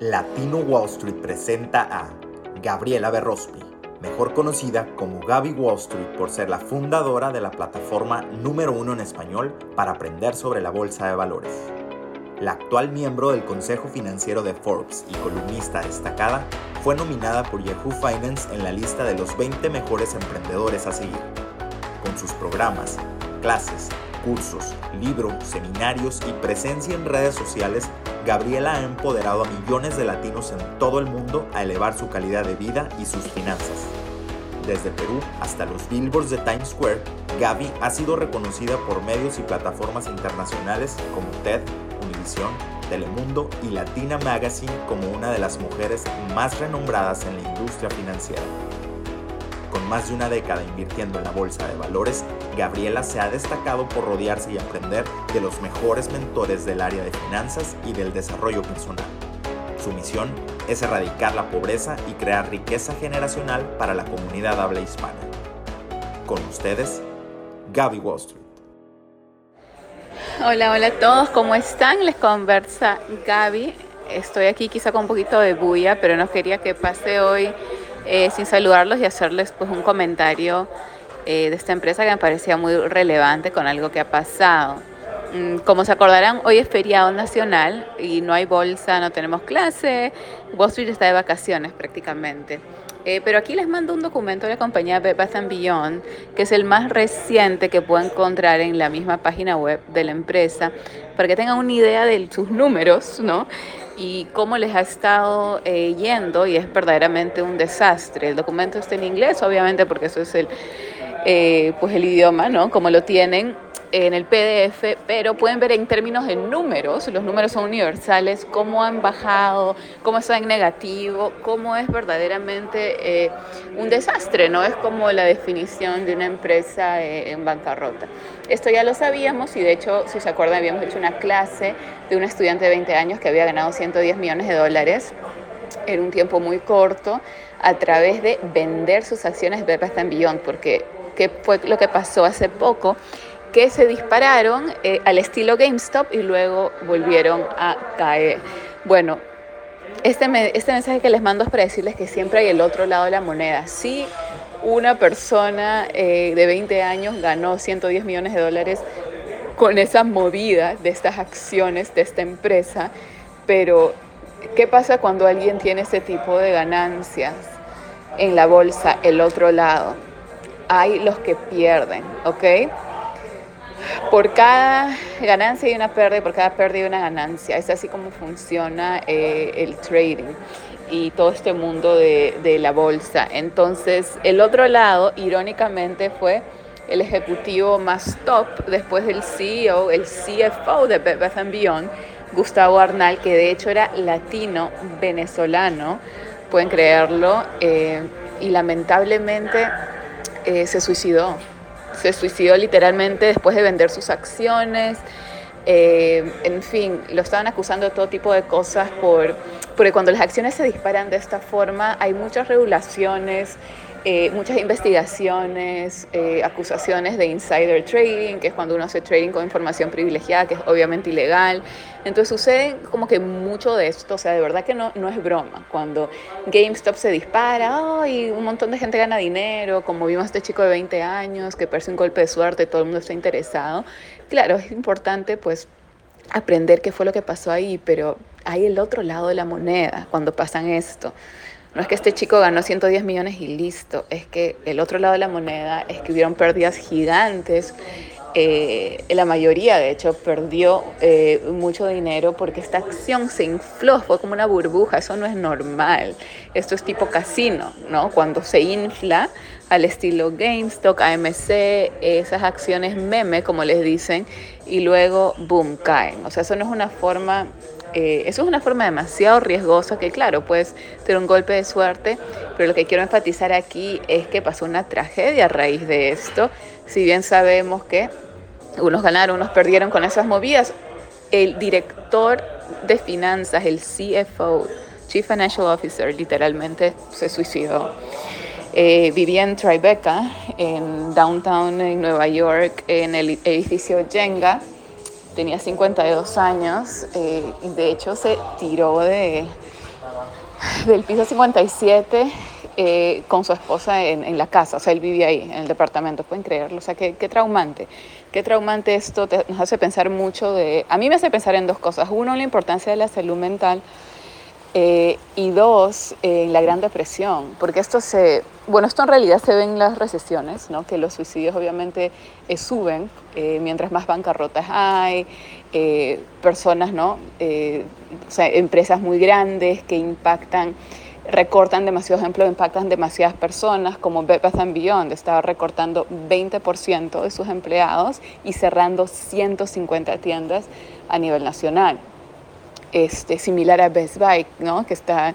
Latino Wall Street presenta a Gabriela Berrospi, mejor conocida como Gaby Wall Street por ser la fundadora de la plataforma número uno en español para aprender sobre la bolsa de valores. La actual miembro del Consejo Financiero de Forbes y columnista destacada fue nominada por Yahoo Finance en la lista de los 20 mejores emprendedores a seguir. Con sus programas, clases, cursos, libros, seminarios y presencia en redes sociales, Gabriela ha empoderado a millones de latinos en todo el mundo a elevar su calidad de vida y sus finanzas. Desde Perú hasta los billboards de Times Square, Gaby ha sido reconocida por medios y plataformas internacionales como TED, Univision, Telemundo y Latina Magazine como una de las mujeres más renombradas en la industria financiera. Más de una década invirtiendo en la bolsa de valores, Gabriela se ha destacado por rodearse y aprender de los mejores mentores del área de finanzas y del desarrollo personal. Su misión es erradicar la pobreza y crear riqueza generacional para la comunidad habla hispana. Con ustedes, Gaby Wall Street. Hola, hola a todos, ¿cómo están? Les conversa Gaby. Estoy aquí quizá con un poquito de bulla, pero no quería que pase hoy eh, sin saludarlos y hacerles pues un comentario eh, de esta empresa que me parecía muy relevante con algo que ha pasado. Mm, como se acordarán, hoy es feriado nacional y no hay bolsa, no tenemos clase, Wall Street está de vacaciones prácticamente. Eh, pero aquí les mando un documento de la compañía Bath Beyond, que es el más reciente que pueden encontrar en la misma página web de la empresa, para que tengan una idea de sus números, ¿no? Y cómo les ha estado eh, yendo y es verdaderamente un desastre. El documento está en inglés, obviamente, porque eso es el, eh, pues el idioma, ¿no? Como lo tienen en el PDF, pero pueden ver en términos de números, los números son universales, cómo han bajado, cómo está en negativo, cómo es verdaderamente eh, un desastre, ¿no? Es como la definición de una empresa eh, en bancarrota. Esto ya lo sabíamos y de hecho, si se acuerdan, habíamos hecho una clase de un estudiante de 20 años que había ganado 110 millones de dólares en un tiempo muy corto a través de vender sus acciones de Best Beyond, porque ¿qué fue lo que pasó hace poco? Que se dispararon eh, al estilo GameStop y luego volvieron a caer. Bueno, este, este mensaje que les mando es para decirles que siempre hay el otro lado de la moneda. Si una persona eh, de 20 años ganó 110 millones de dólares con esa movida de estas acciones de esta empresa, pero ¿qué pasa cuando alguien tiene ese tipo de ganancias en la bolsa, el otro lado? Hay los que pierden, ¿ok? Por cada ganancia hay una pérdida por cada pérdida hay una ganancia. Es así como funciona eh, el trading y todo este mundo de, la bolsa. Entonces, el otro lado, irónicamente, fue el ejecutivo más top después del CEO, el CFO de Beth Beyond, Gustavo Arnal, que de hecho era latino venezolano, pueden creerlo, eh, y lamentablemente eh, se suicidó se suicidó literalmente después de vender sus acciones. Eh, en fin, lo estaban acusando de todo tipo de cosas por, porque cuando las acciones se disparan de esta forma hay muchas regulaciones, eh, muchas investigaciones, eh, acusaciones de insider trading, que es cuando uno hace trading con información privilegiada, que es obviamente ilegal. Entonces sucede como que mucho de esto, o sea, de verdad que no, no es broma. Cuando GameStop se dispara, y un montón de gente gana dinero, como vimos a este chico de 20 años que parece un golpe de suerte, todo el mundo está interesado. Claro, es importante pues aprender qué fue lo que pasó ahí, pero hay el otro lado de la moneda cuando pasan esto. No es que este chico ganó 110 millones y listo, es que el otro lado de la moneda es que hubieron pérdidas gigantes. Eh, la mayoría, de hecho, perdió eh, mucho dinero porque esta acción se infló, fue como una burbuja, eso no es normal. Esto es tipo casino, ¿no? Cuando se infla al estilo GameStop, AMC, esas acciones meme, como les dicen, y luego, boom, caen. O sea, eso no es una forma eh, eso es una forma demasiado riesgosa que, claro, puedes tener un golpe de suerte, pero lo que quiero enfatizar aquí es que pasó una tragedia a raíz de esto. Si bien sabemos que unos ganaron, unos perdieron con esas movidas, el director de finanzas, el CFO, Chief Financial Officer, literalmente se suicidó. Eh, vivía en Tribeca, en downtown en Nueva York, en el edificio Jenga tenía 52 años eh, de hecho se tiró de, del piso 57 eh, con su esposa en, la casa, o sea, él vivía ahí, en el departamento, pueden creerlo, o sea, qué, qué traumante, qué traumante esto nos hace pensar mucho de, a mí me hace pensar en dos cosas, uno, la importancia de la salud mental, eh, y dos, eh, la Gran Depresión, porque esto se, bueno, esto en realidad se ve en las recesiones, ¿no? que los suicidios obviamente eh, suben mientras más bancarrotas hay, personas, ¿no? o sea, empresas muy grandes que impactan, recortan demasiado ejemplo, impactan demasiadas personas, como Bed Bath Beyond, estaba recortando 20% de sus empleados y cerrando 150 tiendas a nivel nacional este, similar a Best Buy, ¿no? que está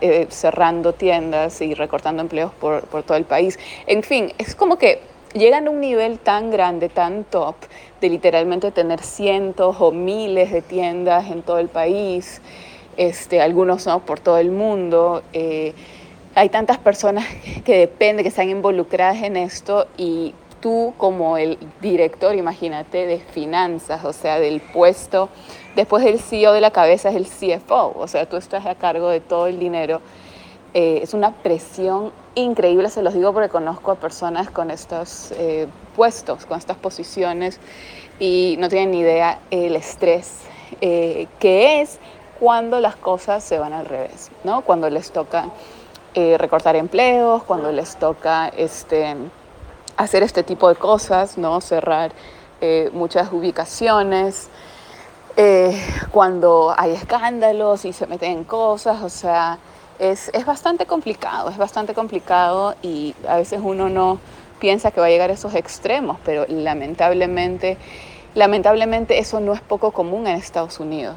eh, cerrando tiendas y recortando empleos por, por, todo el país. En fin, es como que llegan a un nivel tan grande, tan top, de literalmente tener cientos o miles de tiendas en todo el país, este, algunos ¿no? por todo el mundo. Eh, hay tantas personas que dependen, que están involucradas en esto y tú como el director, imagínate, de finanzas, o sea, del puesto Después del CEO de la cabeza es el CFO, o sea, tú estás a cargo de todo el dinero. Eh, es una presión increíble, se los digo porque conozco a personas con estos eh, puestos, con estas posiciones y no tienen ni idea el estrés eh, que es cuando las cosas se van al revés, ¿no? Cuando les toca recortar empleos, cuando les toca este, hacer este tipo de cosas, ¿no? Cerrar muchas ubicaciones. Eh, cuando hay escándalos y se meten en cosas, o sea, es, es, bastante complicado, es bastante complicado y a veces uno no piensa que va a llegar a esos extremos, pero lamentablemente, lamentablemente eso no es poco común en Estados Unidos.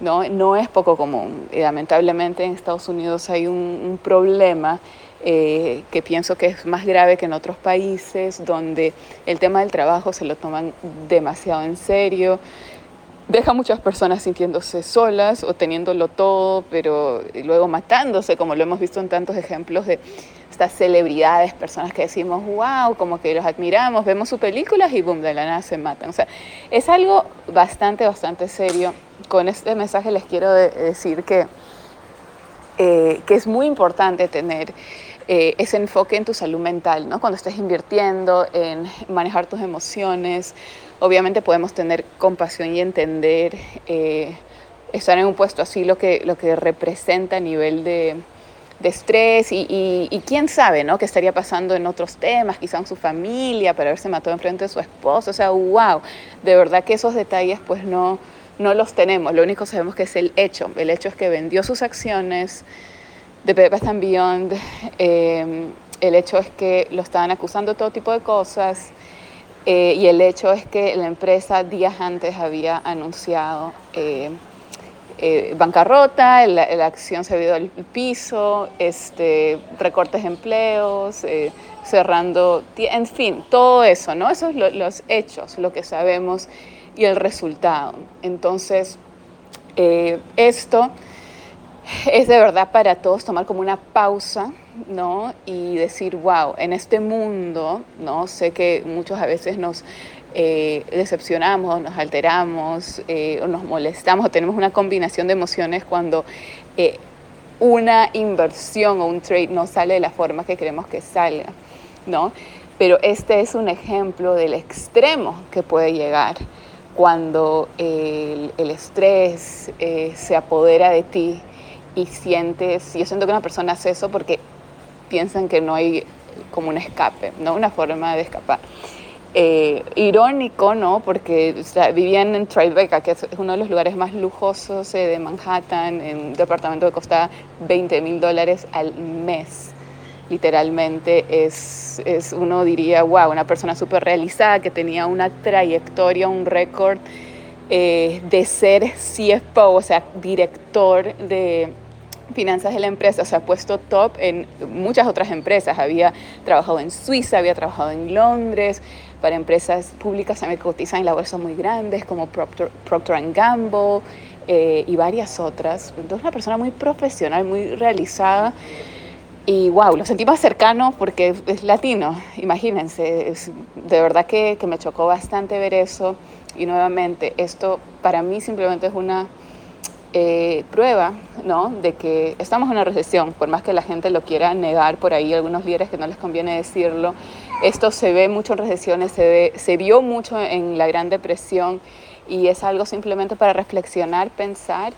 No, no es poco común. Y lamentablemente en Estados Unidos hay un, problema eh, que pienso que es más grave que en otros países, donde el tema del trabajo se lo toman demasiado en serio deja muchas personas sintiéndose solas o teniéndolo todo, pero luego matándose, como lo hemos visto en tantos ejemplos de estas celebridades, personas que decimos, wow, como que los admiramos, vemos sus películas y boom, de la nada se matan. O sea, es algo bastante, bastante serio. Con este mensaje les quiero decir que, eh, que es muy importante tener eh, ese enfoque en tu salud mental, ¿no? Cuando estés invirtiendo en manejar tus emociones, obviamente podemos tener compasión y entender, eh, estar en un puesto así lo que, lo que representa a nivel de, de estrés y, y, quién sabe, ¿no? ¿Qué estaría pasando en otros temas, quizá en su familia, para haberse matado enfrente de su esposo? O sea, wow, de verdad que esos detalles pues no, no los tenemos. Lo único que sabemos que es el hecho. El hecho es que vendió sus acciones de Pepe and Beyond. Eh, el hecho es que lo estaban acusando todo tipo de cosas. Eh, y el hecho es que la empresa días antes había anunciado eh, eh, bancarrota, la, la, acción se ido al piso, este, recortes de empleos, cerrando, en fin, todo eso, ¿no? Esos son los hechos, lo que sabemos y el resultado. Entonces, esto es de verdad para todos tomar como una pausa, ¿no? Y decir, wow, en este mundo, ¿no? Sé que muchos a veces nos eh, decepcionamos, nos alteramos, eh, o nos molestamos, o tenemos una combinación de emociones cuando eh, una inversión o un trade no sale de la forma que queremos que salga, ¿no? Pero este es un ejemplo del extremo que puede llegar cuando el, el estrés se apodera de ti y sientes, yo siento que una persona hace eso porque piensan que no hay como un escape, ¿no? Una forma de escapar. Eh, irónico, ¿no? Porque vivían en Tribeca, que es uno de los lugares más lujosos eh, de Manhattan, en un departamento que costaba 20 mil dólares al mes. Literalmente es, es, uno diría, wow, una persona súper realizada que tenía una trayectoria, un récord eh, de ser CFO, o sea, director de finanzas de la empresa, o sea, puesto top en muchas otras empresas. Había trabajado en Suiza, había trabajado en Londres, para empresas públicas también cotizan en la bolsa muy grandes como Procter, Gamble eh, y varias otras. Entonces, una persona muy profesional, muy realizada. Y wow, lo sentí más cercano porque es latino, imagínense. de verdad que, que me chocó bastante ver eso. Y nuevamente, esto para mí simplemente es una eh, prueba ¿no? de que estamos en una recesión, por más que la gente lo quiera negar por ahí, algunos líderes que no les conviene decirlo. Esto se ve mucho en recesiones, se, se vio mucho en la Gran Depresión y es algo simplemente para reflexionar, pensar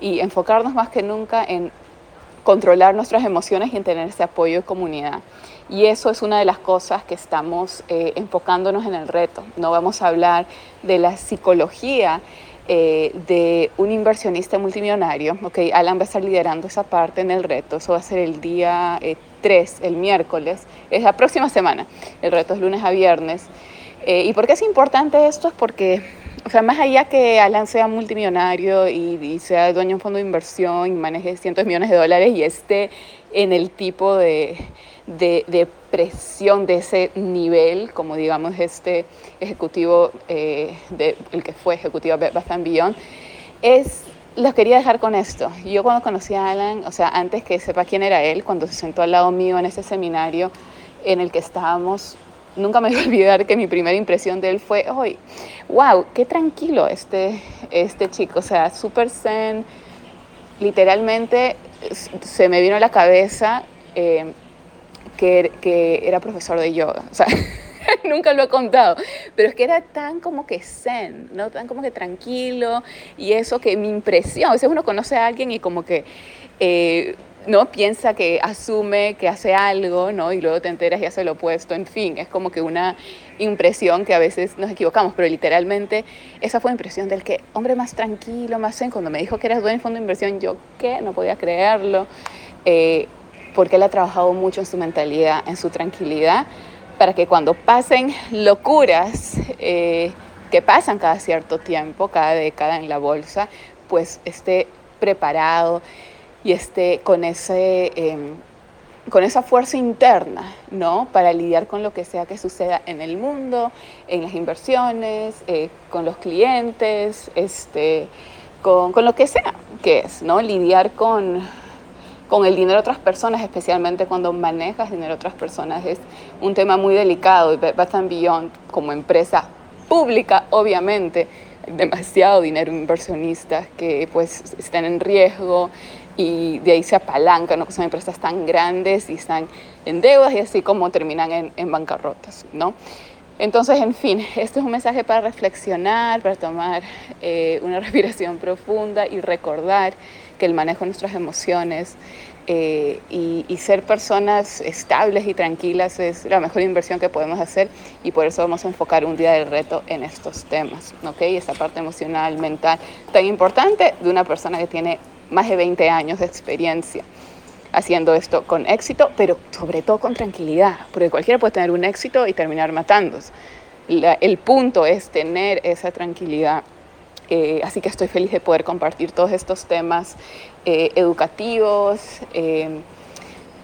y enfocarnos más que nunca en controlar nuestras emociones y en tener ese apoyo de comunidad. Y eso es una de las cosas que estamos eh, enfocándonos en el reto. No vamos a hablar de la psicología eh, de un inversionista multimillonario. Okay, Alan va a estar liderando esa parte en el reto. Eso va a ser el día 3, eh, el miércoles. Es la próxima semana. El reto es lunes a viernes. Eh, ¿Y por qué es importante esto? Es porque, o sea, más allá que Alan sea multimillonario y, sea dueño de un fondo de inversión y maneje cientos de millones de dólares y esté en el tipo de de, presión de ese nivel, como digamos este ejecutivo, eh, de, el que fue ejecutivo de Bastante Beyond, es, los quería dejar con esto. Yo cuando conocí a Alan, o sea, antes que sepa quién era él, cuando se sentó al lado mío en ese seminario en el que estábamos, nunca me voy a olvidar que mi primera impresión de él fue, hoy, wow, qué tranquilo este, este chico, o sea, súper zen, literalmente se me vino a la cabeza eh, que, era profesor de yoga. O sea, nunca lo he contado, pero es que era tan como que zen, ¿no? Tan como que tranquilo y eso que mi impresión, a veces uno conoce a alguien y como que... Eh, ¿no? Piensa que asume que hace algo, ¿no? Y luego te enteras y hace lo opuesto. En fin, es como que una impresión que a veces nos equivocamos, pero literalmente esa fue la impresión del que, hombre más tranquilo, más zen. Cuando me dijo que eras dueño de fondo de inversión, yo, ¿qué? No podía creerlo. Eh, porque él ha trabajado mucho en su mentalidad, en su tranquilidad, para que cuando pasen locuras eh, que pasan cada cierto tiempo, cada década en la bolsa, pues esté preparado y esté con, ese, em, con esa fuerza interna, ¿no? Para lidiar con lo que sea que suceda en el mundo, en las inversiones, eh, con los clientes, este, con, con, lo que sea que es, ¿no? Lidiar con con el dinero de otras personas, especialmente cuando manejas dinero de otras personas, es un tema muy delicado y Bath Beyond como empresa pública, obviamente, demasiado dinero inversionistas que pues están en riesgo y de ahí se apalancan, ¿no? que son empresas tan grandes y están en deudas y así como terminan en, en bancarrotas, ¿no? Entonces, en fin, este es un mensaje para reflexionar, para tomar eh, una respiración profunda y recordar que el manejo de nuestras emociones eh, y, ser personas estables y tranquilas es la mejor inversión que podemos hacer y por eso vamos a enfocar un día del reto en estos temas, ¿ok? Esa parte emocional, mental, tan importante de una persona que tiene más de 20 años de experiencia haciendo esto con éxito, pero sobre todo con tranquilidad, porque cualquiera puede tener un éxito y terminar matándose. el punto es tener esa tranquilidad. Eh, así que estoy feliz de poder compartir todos estos temas eh, educativos eh,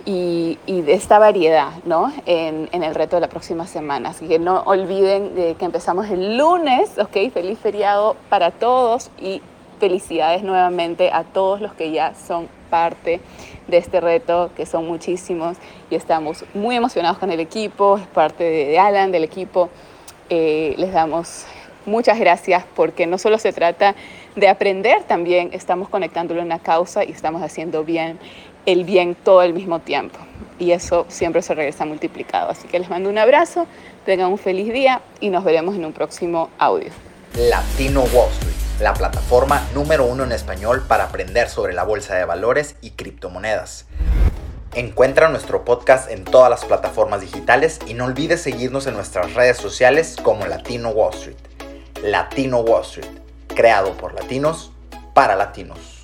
y, de esta variedad ¿no? En, el reto de la próxima semana. Así que no olviden que empezamos el lunes, ¿ok? Feliz feriado para todos y felicidades nuevamente a todos los que ya son parte de este reto, que son muchísimos, y estamos muy emocionados con el equipo, es parte de, Alan, del equipo. Les damos muchas gracias porque no solo se trata de aprender, también estamos conectándolo en una causa y estamos haciendo bien el bien todo al mismo tiempo. Y eso siempre se regresa multiplicado. Así que les mando un abrazo, tengan un feliz día y nos veremos en un próximo audio. Latino Wall Street la plataforma número uno en español para aprender sobre la bolsa de valores y criptomonedas. Encuentra nuestro podcast en todas las plataformas digitales y no olvides seguirnos en nuestras redes sociales como Latino Wall Street. Latino Wall Street, creado por latinos para latinos.